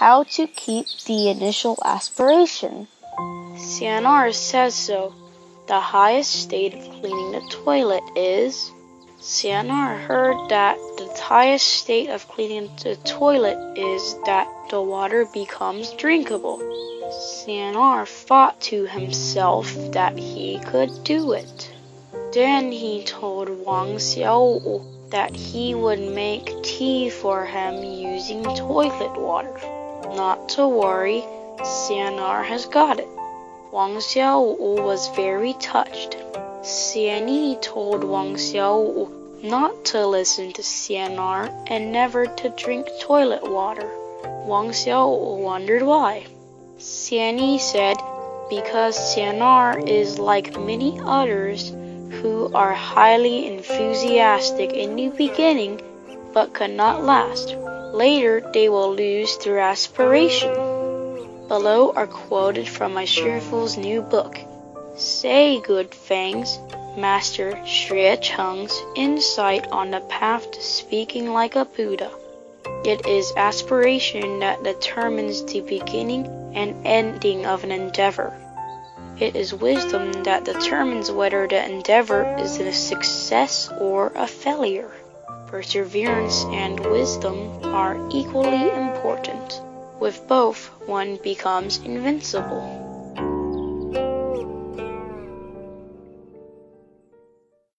how to keep the initial aspiration. Xian'er says so. The highest state of cleaning the toilet is. Xian'er heard that the highest state of cleaning the toilet is that the water becomes drinkable. Xian'er thought to himself that he could do it. Then he told Wang Xiaowu that he would make tea for him using toilet water. Not to worry, Xian'er has got it. Wang Xiaowu was very touched. Xianyi told Wang Xiaowu not to listen to Xian'er and never to drink toilet water. Wang Xiaowu wondered why. Xianyi said, because Xian'er is like many others who are highly enthusiastic in the beginning but cannot last. Later, they will lose their aspiration. Below are quoted from my Shifu's new book, Say Good Things, Master Xue Cheng's insight on the path to speaking like a Buddha. It is aspiration that determines the beginning and ending of an endeavor. It is wisdom that determines whether the endeavor is a success or a failure. Perseverance and wisdom are equally important. With both, one becomes invincible.